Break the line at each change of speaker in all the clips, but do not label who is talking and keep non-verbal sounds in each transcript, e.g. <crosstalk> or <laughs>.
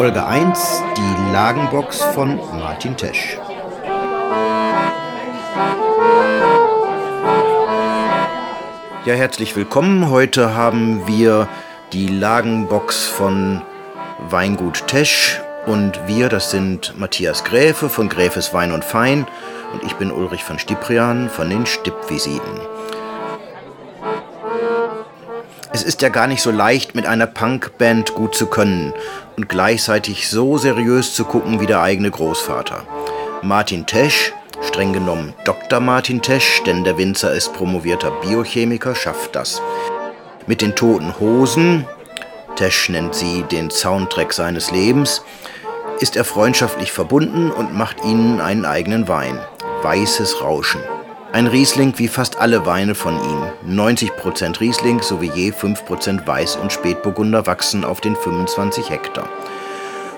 Folge 1, die Lagenbox von Martin Tesch. Ja, herzlich willkommen. Heute haben wir die Lagenbox von Weingut Tesch und wir, das sind Matthias Gräfe von Gräfes Wein und Fein und ich bin Ulrich von Stiprian von den Stippvisiten. Es ist ja gar nicht so leicht, mit einer Punkband gut zu können und gleichzeitig so seriös zu gucken wie der eigene Großvater. Martin Tesch, streng genommen Dr. Martin Tesch, denn der Winzer ist promovierter Biochemiker, schafft das. Mit den toten Hosen, Tesch nennt sie den Soundtrack seines Lebens, ist er freundschaftlich verbunden und macht ihnen einen eigenen Wein. Weißes Rauschen. Ein Riesling wie fast alle Weine von ihm. 90% Riesling sowie je 5% Weiß- und Spätburgunder wachsen auf den 25 Hektar.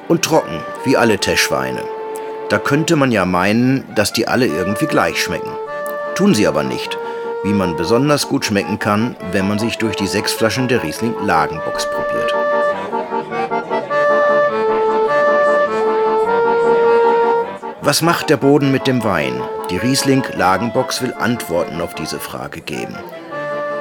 Und trocken, wie alle Teschweine. Da könnte man ja meinen, dass die alle irgendwie gleich schmecken. Tun sie aber nicht, wie man besonders gut schmecken kann, wenn man sich durch die sechs Flaschen der Riesling Lagenbox probiert. Was macht der Boden mit dem Wein? Die Riesling Lagenbox will Antworten auf diese Frage geben.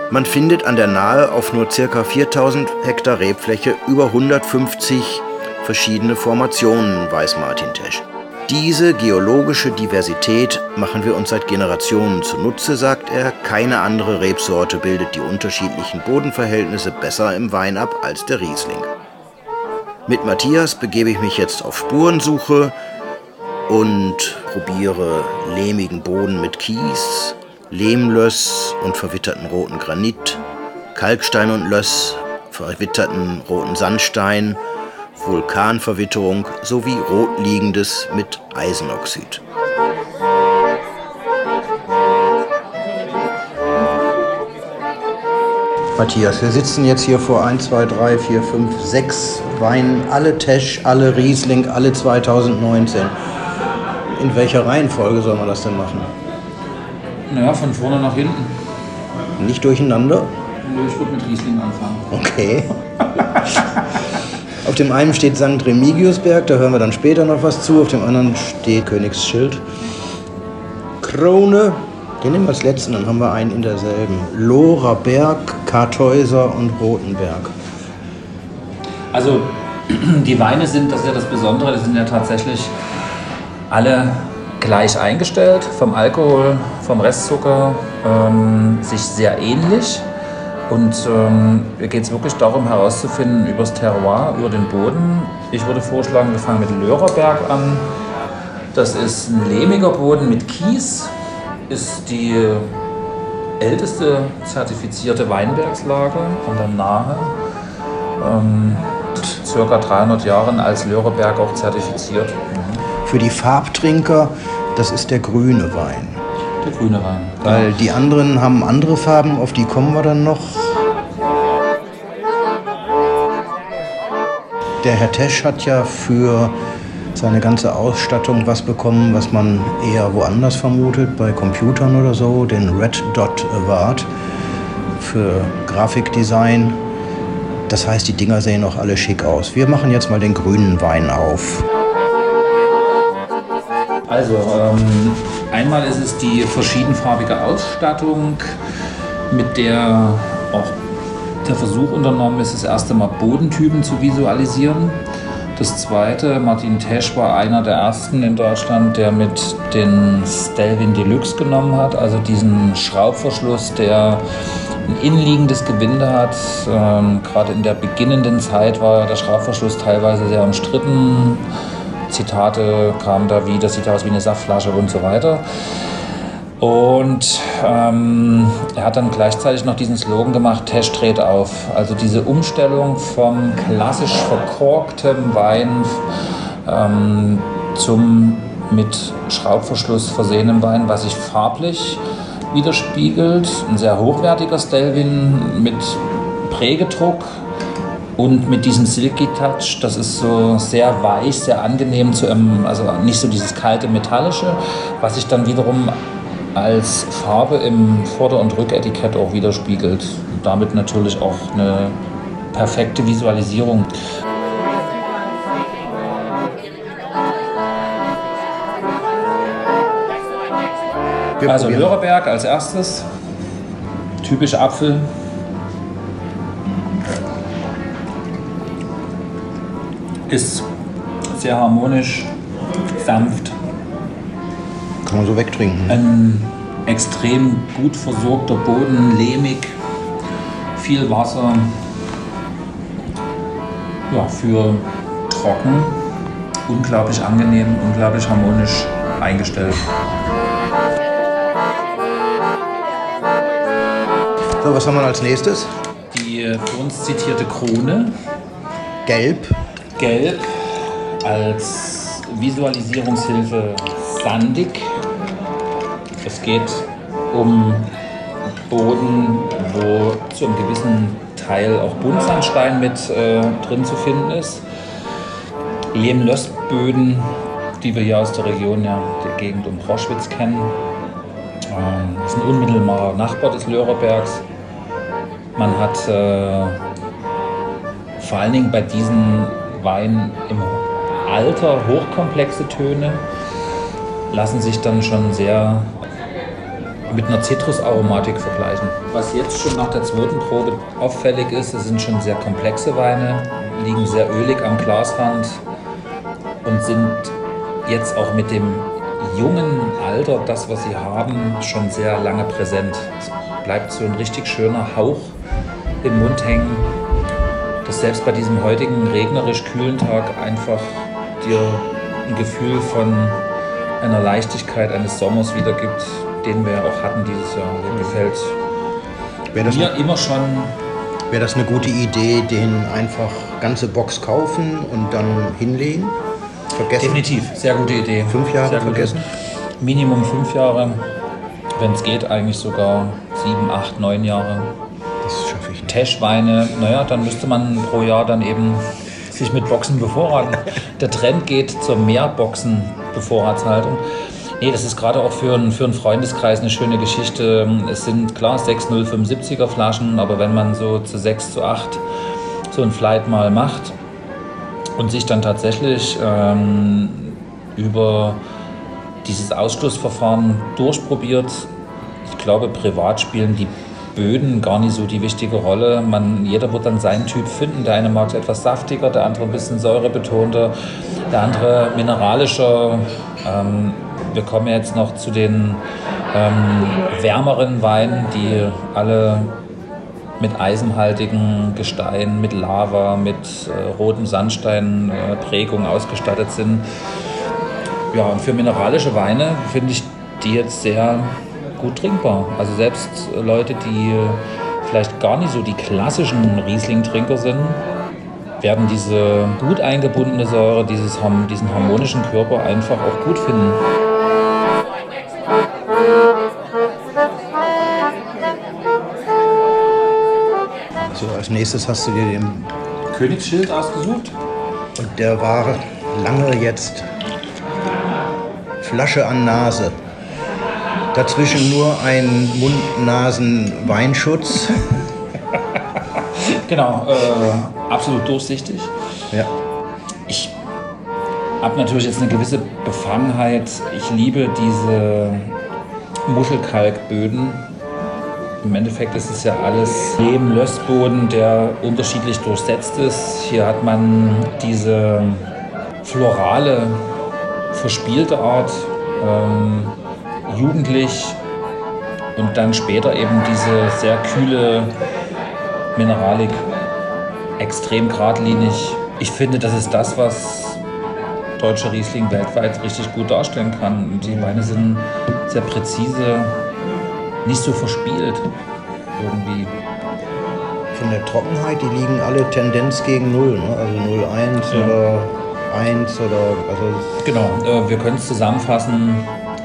Man findet an der Nahe auf nur ca. 4000 Hektar Rebfläche über 150 verschiedene Formationen, weiß Martin Tesch. Diese geologische Diversität machen wir uns seit Generationen zunutze, sagt er. Keine andere Rebsorte bildet die unterschiedlichen Bodenverhältnisse besser im Wein ab als der Riesling. Mit Matthias begebe ich mich jetzt auf Spurensuche und probiere lehmigen Boden mit Kies, Lehmlöss und verwitterten roten Granit, Kalkstein und Löss, verwitterten roten Sandstein, Vulkanverwitterung sowie Rotliegendes mit Eisenoxid. Matthias, wir sitzen jetzt hier vor 1, 2, 3, 4, 5, 6 Weinen, alle Tesch, alle Riesling, alle 2019 in welcher Reihenfolge soll man das denn machen?
Naja, von vorne nach hinten.
Nicht durcheinander?
Ich würde mit Riesling anfangen.
Okay. Auf dem einen steht St. Remigiusberg, da hören wir dann später noch was zu. Auf dem anderen steht Königsschild. Krone, den nehmen wir als letzten, dann haben wir einen in derselben. Lohrer Berg, Kartäuser und Rotenberg.
Also <clears throat> die Weine sind, das ist ja das Besondere, die sind ja tatsächlich alle gleich eingestellt, vom Alkohol, vom Restzucker, ähm, sich sehr ähnlich. Und ähm, geht es wirklich darum herauszufinden über das Terroir, über den Boden. Ich würde vorschlagen, wir fangen mit Lörerberg an. Das ist ein lehmiger Boden mit Kies, ist die älteste zertifizierte Weinbergslage an der Nahe. Ähm, circa 300 Jahren als Lörerberg auch zertifiziert.
Für die Farbtrinker, das ist der grüne Wein.
Der grüne Wein.
Weil genau. die anderen haben andere Farben, auf die kommen wir dann noch. Der Herr Tesch hat ja für seine ganze Ausstattung was bekommen, was man eher woanders vermutet, bei Computern oder so, den Red Dot Award für Grafikdesign. Das heißt, die Dinger sehen auch alle schick aus. Wir machen jetzt mal den grünen Wein auf.
Also, ähm, einmal ist es die verschiedenfarbige Ausstattung, mit der auch der Versuch unternommen ist, das erste Mal Bodentypen zu visualisieren. Das zweite, Martin Tesch war einer der ersten in Deutschland, der mit den Stelvin Deluxe genommen hat, also diesen Schraubverschluss, der ein innenliegendes Gewinde hat. Ähm, Gerade in der beginnenden Zeit war der Schraubverschluss teilweise sehr umstritten. Zitate kamen da wie, das sieht aus wie eine Saftflasche und so weiter. Und ähm, er hat dann gleichzeitig noch diesen Slogan gemacht, Tesch dreht auf. Also diese Umstellung vom klassisch verkorktem Wein ähm, zum mit Schraubverschluss versehenen Wein, was sich farblich widerspiegelt. Ein sehr hochwertiger Stelvin mit Prägedruck und mit diesem Silky Touch. Das ist so sehr weich, sehr angenehm zu, also nicht so dieses kalte Metallische, was sich dann wiederum als Farbe im Vorder- und Rücketikett auch widerspiegelt. Damit natürlich auch eine perfekte Visualisierung. Wir also Lörreberg als erstes. Typisch Apfel. Ist sehr harmonisch, sanft.
Kann man so wegtrinken.
Ein extrem gut versorgter Boden, lehmig, viel Wasser. Ja, für trocken, unglaublich angenehm, unglaublich harmonisch eingestellt.
So, was haben wir als nächstes?
Die für uns zitierte Krone.
Gelb.
Gelb als Visualisierungshilfe sandig. Es geht um Boden, wo zu einem gewissen Teil auch Buntsandstein mit äh, drin zu finden ist. Lehm-Lössböden, die wir hier aus der Region, ja, der Gegend um Proschwitz kennen. Ähm, das ist ein unmittelbarer Nachbar des Lörerbergs. Man hat äh, vor allen Dingen bei diesen Weinen im Alter hochkomplexe Töne, lassen sich dann schon sehr mit einer Zitrusaromatik vergleichen. Was jetzt schon nach der zweiten Probe auffällig ist, es sind schon sehr komplexe Weine, liegen sehr ölig am Glasrand und sind jetzt auch mit dem jungen Alter, das was sie haben, schon sehr lange präsent. Es bleibt so ein richtig schöner Hauch im Mund hängen, dass selbst bei diesem heutigen regnerisch kühlen Tag einfach dir ein Gefühl von einer Leichtigkeit eines Sommers wiedergibt, den wir auch hatten dieses Jahr. Mir gefällt
Wäre das mir immer schon. Wäre das eine gute Idee, den einfach ganze Box kaufen und dann hinlegen?
Vergessen? Definitiv, sehr gute Idee.
Fünf Jahre sehr vergessen?
Minimum fünf Jahre, wenn es geht, eigentlich sogar sieben, acht, neun Jahre. Teschweine, naja, dann müsste man pro Jahr dann eben sich mit Boxen bevorraten. <laughs> Der Trend geht zur Mehrboxen-Bevorratshaltung. Nee, das ist gerade auch für, einen, für einen Freundeskreis eine schöne Geschichte. Es sind klar 6075er Flaschen, aber wenn man so zu 6 zu 8 so ein Flight mal macht und sich dann tatsächlich ähm, über dieses Ausschlussverfahren durchprobiert, ich glaube, privat spielen die Böden gar nicht so die wichtige Rolle. Man, jeder wird dann seinen Typ finden. Der eine mag es etwas saftiger, der andere ein bisschen säurebetonter, der andere mineralischer. Ähm, wir kommen jetzt noch zu den ähm, wärmeren Weinen, die alle mit eisenhaltigen Gestein, mit Lava, mit äh, rotem Sandstein äh, Prägung ausgestattet sind. Ja, und für mineralische Weine finde ich die jetzt sehr gut trinkbar. Also selbst Leute, die vielleicht gar nicht so die klassischen Riesling-Trinker sind, werden diese gut eingebundene Säure, dieses, diesen harmonischen Körper einfach auch gut finden.
So, als nächstes hast du dir den
Königsschild ausgesucht.
Und der war lange jetzt Flasche an Nase. Dazwischen nur ein Mund-Nasen-Weinschutz. <laughs>
genau, äh, absolut durchsichtig.
Ja.
Ich habe natürlich jetzt eine gewisse Befangenheit. Ich liebe diese Muschelkalkböden. Im Endeffekt ist es ja alles Lehm-Lössboden, der unterschiedlich durchsetzt ist. Hier hat man diese florale, verspielte Art. Ähm, jugendlich und dann später eben diese sehr kühle Mineralik, extrem geradlinig. Ich finde, das ist das, was deutsche Riesling weltweit richtig gut darstellen kann. Die Weine sind sehr präzise, nicht so verspielt irgendwie.
Von der Trockenheit, die liegen alle Tendenz gegen Null, ne? also 0,1 ja. oder 1 oder. Also
genau, äh, wir können es zusammenfassen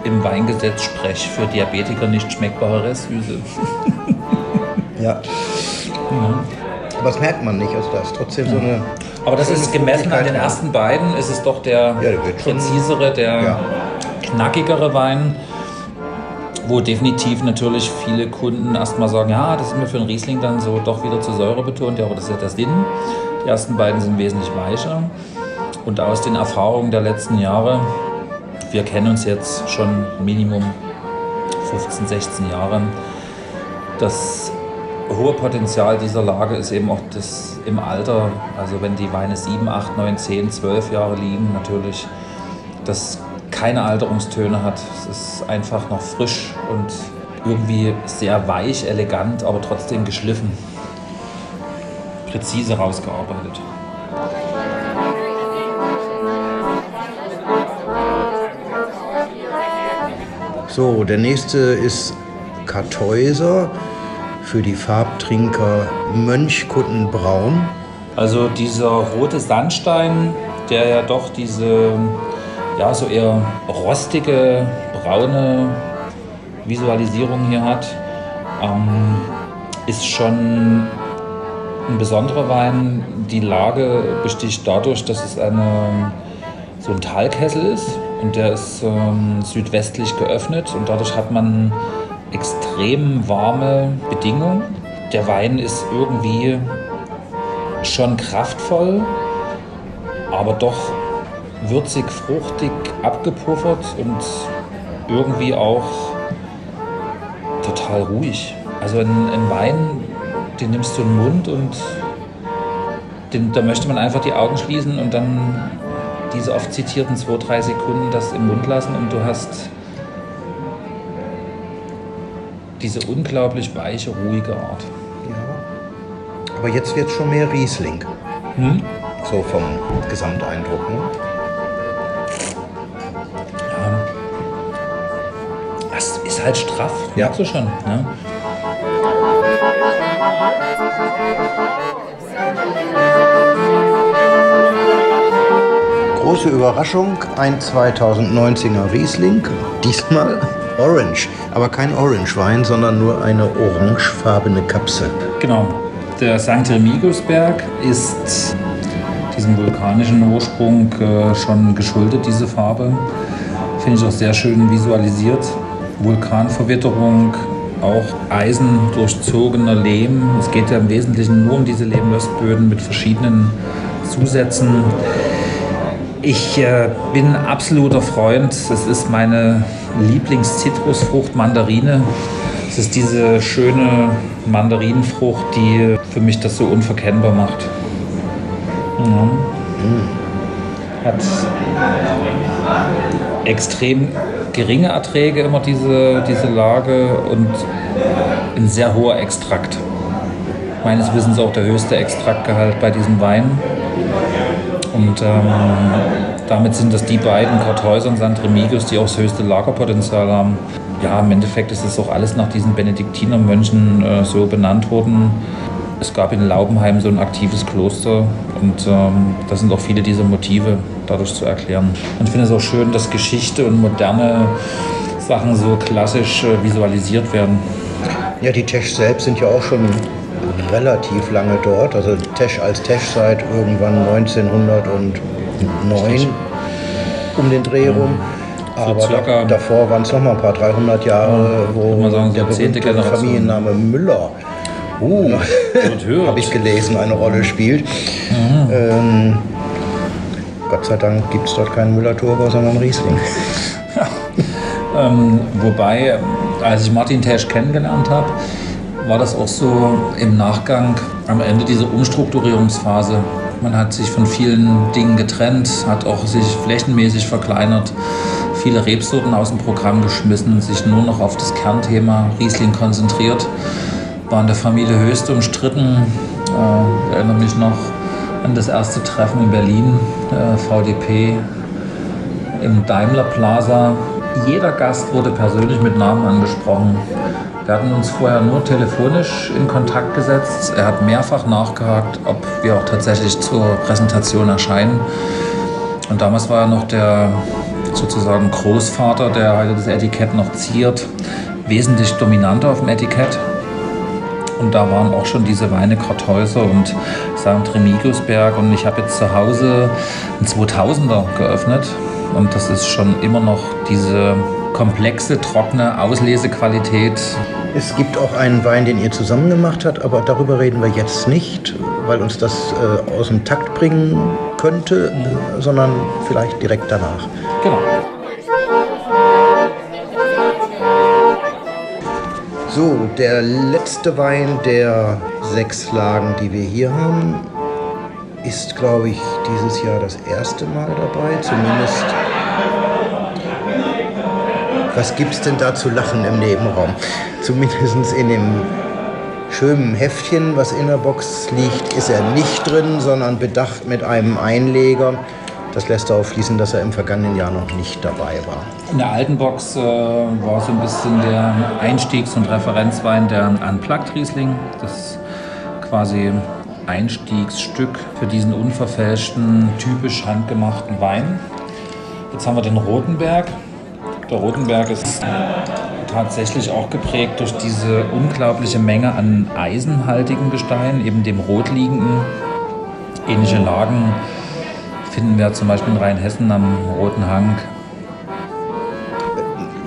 im Weingesetz spreche, für Diabetiker nicht schmeckbare Restsüße. <laughs>
ja. ja. Aber das merkt man nicht, also da ist trotzdem so eine.
Aber das ist gemessen an den ersten beiden, ist es doch der, ja, der präzisere, der ja. knackigere Wein wo definitiv natürlich viele Kunden erstmal sagen, ja, das ist mir für einen Riesling dann so doch wieder zu Säure betont, ja, aber das ist ja das Sinn. Die ersten beiden sind wesentlich weicher. Und aus den Erfahrungen der letzten Jahre, wir kennen uns jetzt schon Minimum 15, 16 Jahre, das hohe Potenzial dieser Lage ist eben auch das im Alter, also wenn die Weine 7, 8, 9, 10, 12 Jahre liegen, natürlich das keine Alterungstöne hat. Es ist einfach noch frisch und irgendwie sehr weich, elegant, aber trotzdem geschliffen. Präzise rausgearbeitet.
So, der nächste ist Kartäuser für die Farbtrinker Mönchkuttenbraun.
Also dieser rote Sandstein, der ja doch diese ja, so eher rostige, braune Visualisierung hier hat, ähm, ist schon ein besonderer Wein. Die Lage besticht dadurch, dass es eine, so ein Talkessel ist und der ist ähm, südwestlich geöffnet und dadurch hat man extrem warme Bedingungen. Der Wein ist irgendwie schon kraftvoll, aber doch würzig, fruchtig, abgepuffert und irgendwie auch total ruhig. Also ein, ein Wein, den nimmst du in den Mund und den, da möchte man einfach die Augen schließen und dann diese oft zitierten zwei, drei Sekunden das im Mund lassen und du hast diese unglaublich weiche, ruhige Art.
Ja. Aber jetzt wird es schon mehr Riesling. Hm? So vom Gesamteindruck. Ne?
halt straff, ja. merkst du schon. Ne?
Große Überraschung, ein 2019er Riesling, diesmal Orange, aber kein Orange-Wein, sondern nur eine orangefarbene Kapsel.
Genau, der St. Remigusberg ist diesem vulkanischen Ursprung äh, schon geschuldet, diese Farbe. Finde ich auch sehr schön visualisiert. Vulkanverwitterung, auch eisendurchzogener Lehm. Es geht ja im Wesentlichen nur um diese Lehmlössböden mit verschiedenen Zusätzen. Ich äh, bin ein absoluter Freund. Es ist meine Lieblingszitrusfrucht Mandarine. Es ist diese schöne Mandarinenfrucht, die für mich das so unverkennbar macht. Ja. Hat extrem geringe Erträge immer diese, diese Lage und ein sehr hoher Extrakt. Meines Wissens auch der höchste Extraktgehalt bei diesem Wein. Und ähm, damit sind das die beiden, Kartäuser und St. Remigius, die auch das höchste Lagerpotenzial haben. Ja, im Endeffekt ist es auch alles nach diesen Benediktinermönchen äh, so benannt worden. Es gab in Laubenheim so ein aktives Kloster und ähm, da sind auch viele dieser Motive dadurch zu erklären. Und ich finde es auch schön, dass Geschichte und moderne Sachen so klassisch äh, visualisiert werden.
Ja, die Tesch selbst sind ja auch schon relativ lange dort. Also Tesch als Tesch seit irgendwann 1909 um den Dreh rum. Aber so davor waren es noch mal ein paar 300 Jahre, wo sagen, so der Familienname Müller uh, <laughs> habe ich gelesen, eine Rolle spielt. Mhm. Ähm, Gott sei Dank gibt es dort keinen Müller-Thurgau, sondern Riesling. <laughs>
ähm, wobei, als ich Martin Tesch kennengelernt habe, war das auch so im Nachgang am Ende dieser Umstrukturierungsphase. Man hat sich von vielen Dingen getrennt, hat auch sich flächenmäßig verkleinert, viele Rebsorten aus dem Programm geschmissen, sich nur noch auf das Kernthema Riesling konzentriert war in der Familie höchst umstritten. Äh, ich erinnere mich noch an das erste Treffen in Berlin, äh, VDP im Daimler Plaza. Jeder Gast wurde persönlich mit Namen angesprochen. Wir hatten uns vorher nur telefonisch in Kontakt gesetzt. Er hat mehrfach nachgehakt, ob wir auch tatsächlich zur Präsentation erscheinen. Und damals war er noch der sozusagen Großvater, der heute das Etikett noch ziert, wesentlich dominanter auf dem Etikett. Und da waren auch schon diese Weine Kartäuser und St. Remigiusberg. Und ich habe jetzt zu Hause einen 2000er geöffnet. Und das ist schon immer noch diese komplexe, trockene Auslesequalität.
Es gibt auch einen Wein, den ihr zusammen gemacht habt, aber darüber reden wir jetzt nicht, weil uns das äh, aus dem Takt bringen könnte, sondern vielleicht direkt danach.
Genau.
So, der letzte Wein der sechs Lagen, die wir hier haben, ist, glaube ich, dieses Jahr das erste Mal dabei. Zumindest. Was gibt es denn da zu lachen im Nebenraum? Zumindest in dem schönen Heftchen, was in der Box liegt, ist er nicht drin, sondern bedacht mit einem Einleger. Das lässt darauf schließen, dass er im vergangenen Jahr noch nicht dabei war.
In der alten Box äh, war so ein bisschen der Einstiegs- und Referenzwein der Unplugged Riesling. Das quasi Einstiegsstück für diesen unverfälschten, typisch handgemachten Wein. Jetzt haben wir den Rotenberg. Der Rotenberg ist tatsächlich auch geprägt durch diese unglaubliche Menge an eisenhaltigen Gesteinen, eben dem rotliegenden. Ähnliche Lagen finden wir zum Beispiel in Rheinhessen am Roten Hang.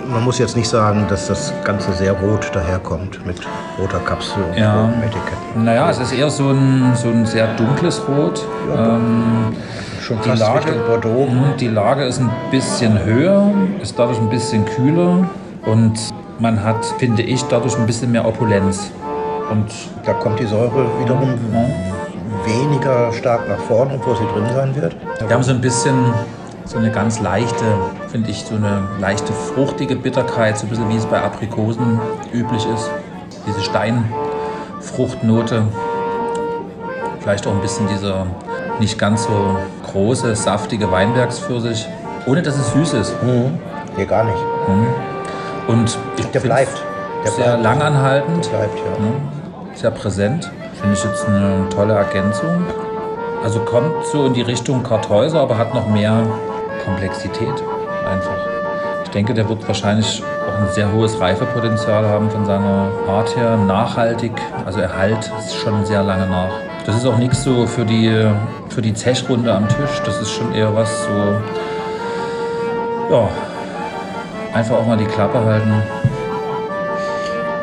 Man muss jetzt nicht sagen, dass das Ganze sehr rot daherkommt mit roter Kapsel und
Ja.
rotem Etikett.
Naja, es ist eher so ein, so ein sehr dunkles Rot.
Ja,
ähm,
Schon
die,
fast
Lage,
Richtung Bordeaux.
Mhm, die Lage ist ein bisschen höher, ist dadurch ein bisschen kühler und man hat, finde ich, dadurch ein bisschen mehr Opulenz. Und
Da kommt die Säure wiederum
ja,
weniger stark nach vorn, obwohl sie drin sein wird.
wir haben so ein bisschen so eine ganz leichte, finde ich, so eine leichte fruchtige Bitterkeit, so ein bisschen wie es bei Aprikosen üblich ist. Diese Steinfruchtnote, vielleicht auch ein bisschen dieser nicht ganz so große, saftige Weinbergspfirsich, ohne dass es süß ist.
Hier gar nicht.
Und ich
Der bleibt. Der
sehr
bleibt.
langanhaltend,
Bleibt, ja.
ne? sehr präsent. Finde ich jetzt eine tolle Ergänzung. Also kommt so in die Richtung Kartäuser, aber hat noch mehr Komplexität einfach. Ich denke, der wird wahrscheinlich auch ein sehr hohes Reifepotenzial haben von seiner Art her. Nachhaltig, also Erhalt ist schon sehr lange nach. Das ist auch nichts so für die, für die Zechrunde am Tisch. Das ist schon eher was so, ja, einfach auch mal die Klappe halten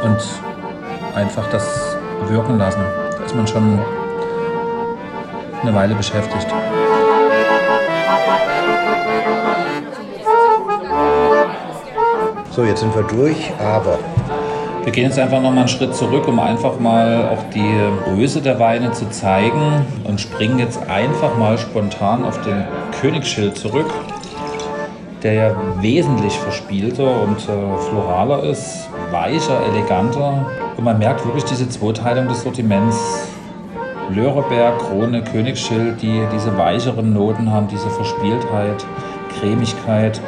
und einfach das wirken lassen. Da ist man schon eine Weile beschäftigt.
So, jetzt sind wir durch, aber
Wir gehen jetzt einfach noch mal einen Schritt zurück, um einfach mal auch die Größe der Weine zu zeigen und springen jetzt einfach mal spontan auf den Königsschild zurück, der ja wesentlich verspielter und äh, floraler ist, weicher, eleganter. Und man merkt wirklich diese Zweiteilung des Sortiments. Löreberg, Krone, Königsschild, die diese weicheren Noten haben, diese Verspieltheit, Cremigkeit.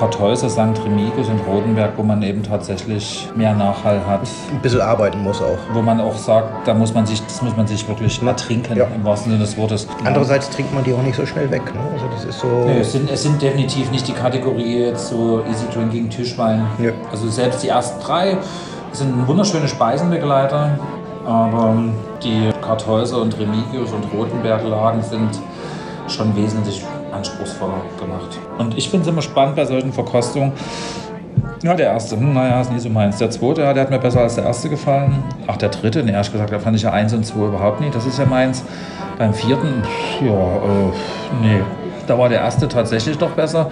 Kartäuser, St. Remigius und Rodenberg, wo man eben tatsächlich mehr Nachhall hat.
ein bisschen arbeiten muss auch.
Wo man auch sagt, da muss man sich, das muss man sich wirklich ertrinken,
Ja.
im wahrsten Sinne des Wortes.
Andererseits trinkt man die auch nicht so schnell weg. Ne? Also das ist so.
Nee, es, sind, es sind definitiv nicht die Kategorie jetzt so Easy Drinking Tischwein.
Ja.
Also selbst die ersten drei sind wunderschöne Speisenbegleiter, aber die Kartäuser und Remigius und Rotenberg-Lagen sind schon wesentlich anspruchsvoller gemacht. Und ich finde es immer spannend bei solchen Verkostungen. Ja, der erste, hm, naja, ist nie so meins. Der zweite, ja, der hat mir besser als der erste gefallen. Ach, der dritte, ne, ehrlich gesagt, da fand ich ja eins und zwei überhaupt nicht. Das ist ja meins. Beim vierten, ja, äh, nee, da war der erste tatsächlich doch besser.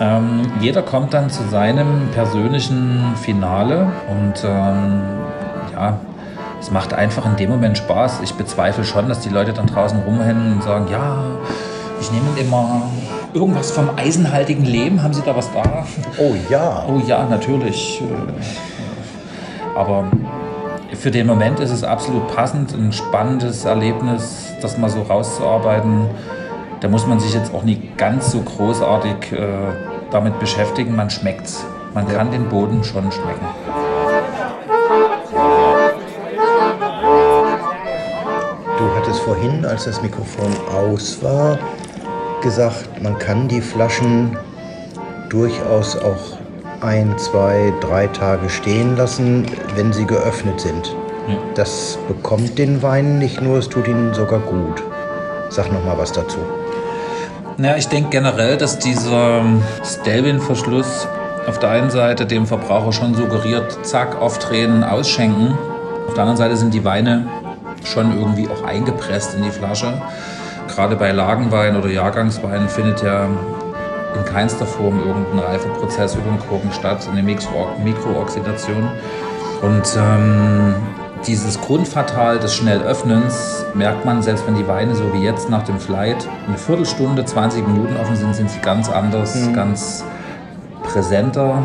Ähm, jeder kommt dann zu seinem persönlichen Finale und ähm, ja, es macht einfach in dem Moment Spaß. Ich bezweifle schon, dass die Leute dann draußen rumhennen und sagen, ja, ich nehme immer irgendwas vom eisenhaltigen Leben. Haben Sie da was da?
Oh ja.
Oh ja, natürlich. Äh, Aber für den Moment ist es absolut passend, ein spannendes Erlebnis, das mal so rauszuarbeiten. Da muss man sich jetzt auch nicht ganz so großartig äh, damit beschäftigen. Man schmeckt's. Man kann den Boden schon schmecken.
Du hattest vorhin, als das Mikrofon aus war, gesagt, man kann die Flaschen durchaus auch ein, zwei, drei Tage stehen lassen, wenn sie geöffnet sind. Ja. Das bekommt den Wein nicht nur, es tut ihn sogar gut. Sag noch mal was dazu.
Ja, ich denke generell, dass dieser Stelvin-Verschluss auf der einen Seite dem Verbraucher schon suggeriert, zack, aufdrehen, ausschenken. Auf der anderen Seite sind die Weine schon irgendwie auch eingepresst in die Flasche. Gerade bei Lagenwein oder Jahrgangswein findet ja in keinster Form irgendein Reifeprozess über den Korken statt, eine Mikrooxidation. Und ähm, dieses Grundfatal des Schnellöffnens merkt man, selbst wenn die Weine so wie jetzt nach dem Flight eine Viertelstunde, 20 Minuten offen sind, sind sie ganz anders, mhm. ganz präsenter.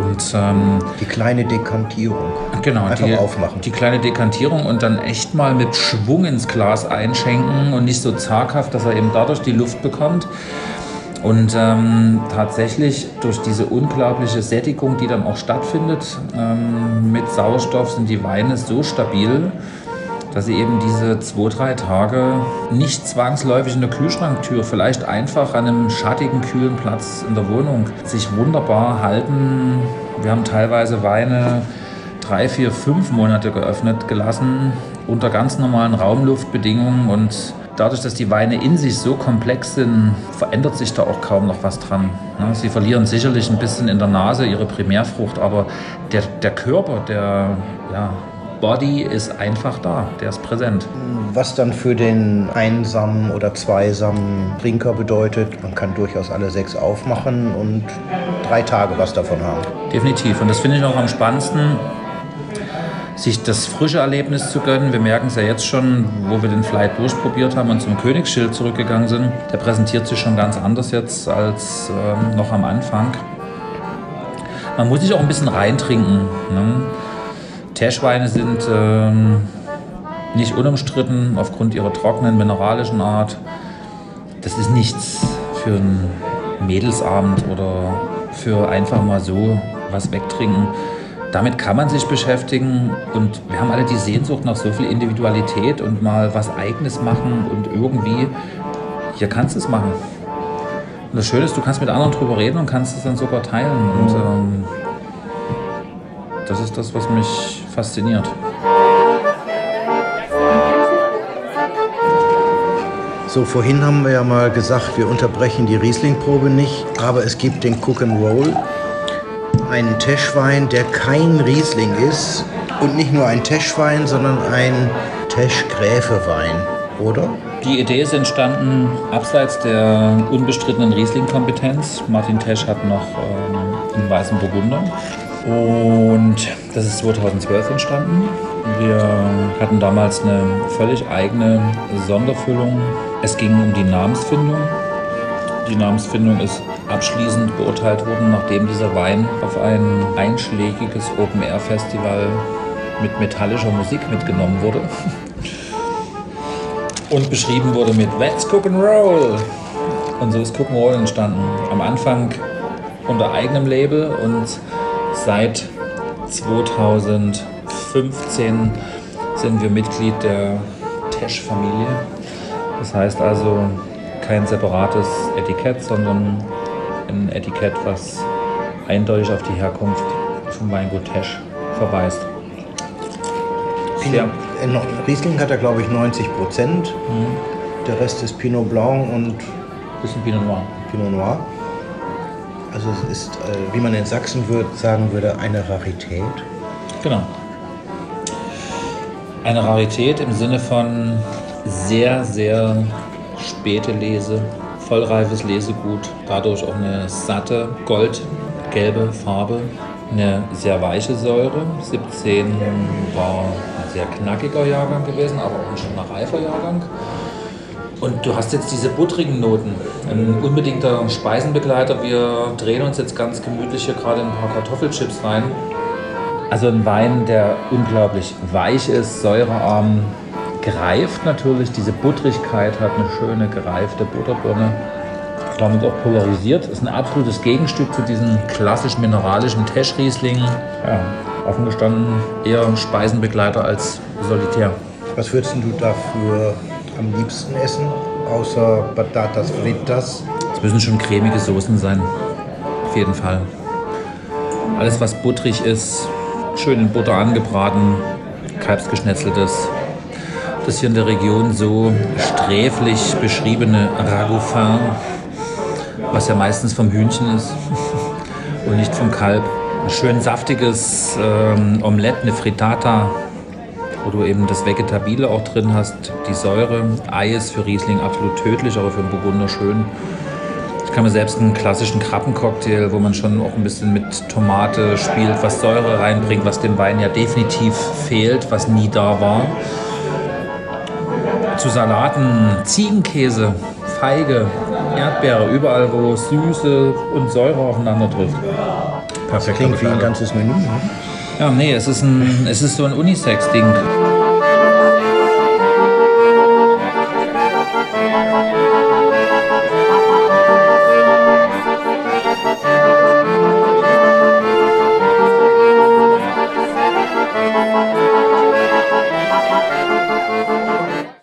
Und, ähm, die kleine Dekantierung.
Genau, Einfach die, aufmachen. Die kleine Dekantierung und dann echt mal mit Schwung ins Glas einschenken und nicht so zaghaft, dass er eben dadurch die Luft bekommt. Und ähm, tatsächlich durch diese unglaubliche Sättigung, die dann auch stattfindet, ähm, mit Sauerstoff sind die Weine so stabil, dass sie eben diese zwei, drei Tage nicht zwangsläufig in der Kühlschranktür, vielleicht einfach an einem schattigen, kühlen Platz in der Wohnung sich wunderbar halten. Wir haben teilweise Weine drei, vier, fünf Monate geöffnet gelassen unter ganz normalen Raumluftbedingungen und dadurch, dass die Weine in sich so komplex sind, verändert sich da auch kaum noch was dran. Sie verlieren sicherlich ein bisschen in der Nase ihre Primärfrucht, aber der, der Körper, der, ja, Body ist einfach da, der ist präsent.
Was dann für den einsamen oder zweisamen Trinker bedeutet, man kann durchaus alle sechs aufmachen und drei Tage was davon haben.
Definitiv. Und das finde ich auch am spannendsten, sich das frische Erlebnis zu gönnen. Wir merken es ja jetzt schon, wo wir den Flight durchprobiert haben und zum Königsschild zurückgegangen sind. Der präsentiert sich schon ganz anders jetzt als ähm, noch am Anfang. Man muss sich auch ein bisschen reintrinken. Ne? Teschweine sind ähm, nicht unumstritten aufgrund ihrer trockenen mineralischen Art. Das ist nichts für einen Mädelsabend oder für einfach mal so was wegtrinken. Damit kann man sich beschäftigen und wir haben alle die Sehnsucht nach so viel Individualität und mal was Eigenes machen und irgendwie, hier kannst du es machen. Und das Schöne ist, du kannst mit anderen drüber reden und kannst es dann sogar teilen. Und ähm, das ist das, was mich fasziniert.
So, vorhin haben wir ja mal gesagt, wir unterbrechen die Riesling-Probe nicht, aber es gibt den Cook and Roll, einen Teschwein, der kein Riesling ist und nicht nur ein Teschwein, sondern ein Tesch-Gräfe-Wein, oder?
Die Idee ist entstanden abseits der unbestrittenen Riesling-Kompetenz. Martin Tesch hat noch ähm, einen weißen Burgunder und das ist 2012 entstanden. Wir hatten damals eine völlig eigene Sonderfüllung. Es ging um die Namensfindung. Die Namensfindung ist abschließend beurteilt worden, nachdem dieser Wein auf ein einschlägiges Open-Air-Festival mit metallischer Musik mitgenommen wurde. Und beschrieben wurde mit Let's Cook and Roll. Und so ist Cook and Roll entstanden. Am Anfang unter eigenem Label und Seit 2015 sind wir Mitglied der Tesch-Familie. Das heißt also kein separates Etikett, sondern ein Etikett, was eindeutig auf die Herkunft vom Weingut Tesch verweist.
Pinot, äh, Riesling hat er, glaube ich, 90 Prozent. Mhm. Der Rest ist Pinot Blanc und.
Bisschen Pinot Noir.
Pinot Noir. Also es ist, äh, wie man in Sachsen würd, sagen würde, eine Rarität.
Genau. Eine Rarität im Sinne von sehr, sehr späte Lese, vollreifes Lesegut, dadurch auch eine satte, goldgelbe Farbe, eine sehr weiche Säure. 17 war ein sehr knackiger Jahrgang gewesen, aber auch ein schon ein reifer Jahrgang. Und du hast jetzt diese buttrigen Noten. Ein unbedingter Speisenbegleiter. Wir drehen uns jetzt ganz gemütlich hier gerade in ein paar Kartoffelchips rein. Also ein Wein, der unglaublich weich ist, säurearm, gereift natürlich. Diese Buttrigkeit hat eine schöne gereifte Butterbirne. Damit auch polarisiert. Ist ein absolutes Gegenstück zu diesen klassischen mineralischen Teschriesling. Ja, offen gestanden eher Speisenbegleiter als Solitär.
Was würdest du dafür am liebsten essen, außer Patatas Fritas?
Es müssen schon cremige Soßen sein. auf jeden Fall. Alles, was butterig ist, schön in Butter angebraten, Kalbsgeschnetzeltes. Das hier in der Region so sträflich beschriebene Ragoufin, was ja meistens vom Hühnchen ist <laughs> und nicht vom Kalb. Ein schön saftiges ähm, Omelette, eine Frittata, wo du eben das Vegetabile auch drin hast, die Säure. Ei ist für Riesling absolut tödlich, aber für einen Burgunder schön. Ich kann mir selbst einen klassischen Krabbencocktail, wo man schon auch ein bisschen mit Tomate spielt, was Säure reinbringt, was dem Wein ja definitiv fehlt, was nie da war. Zu Salaten, Ziegenkäse, Feige, Erdbeere, überall wo Süße und Säure aufeinander trifft.
Perfekt. Klingt wie ein ganzes Menü. Ne?
Ja, nee, es ist, ein, es ist so ein Unisex-Ding.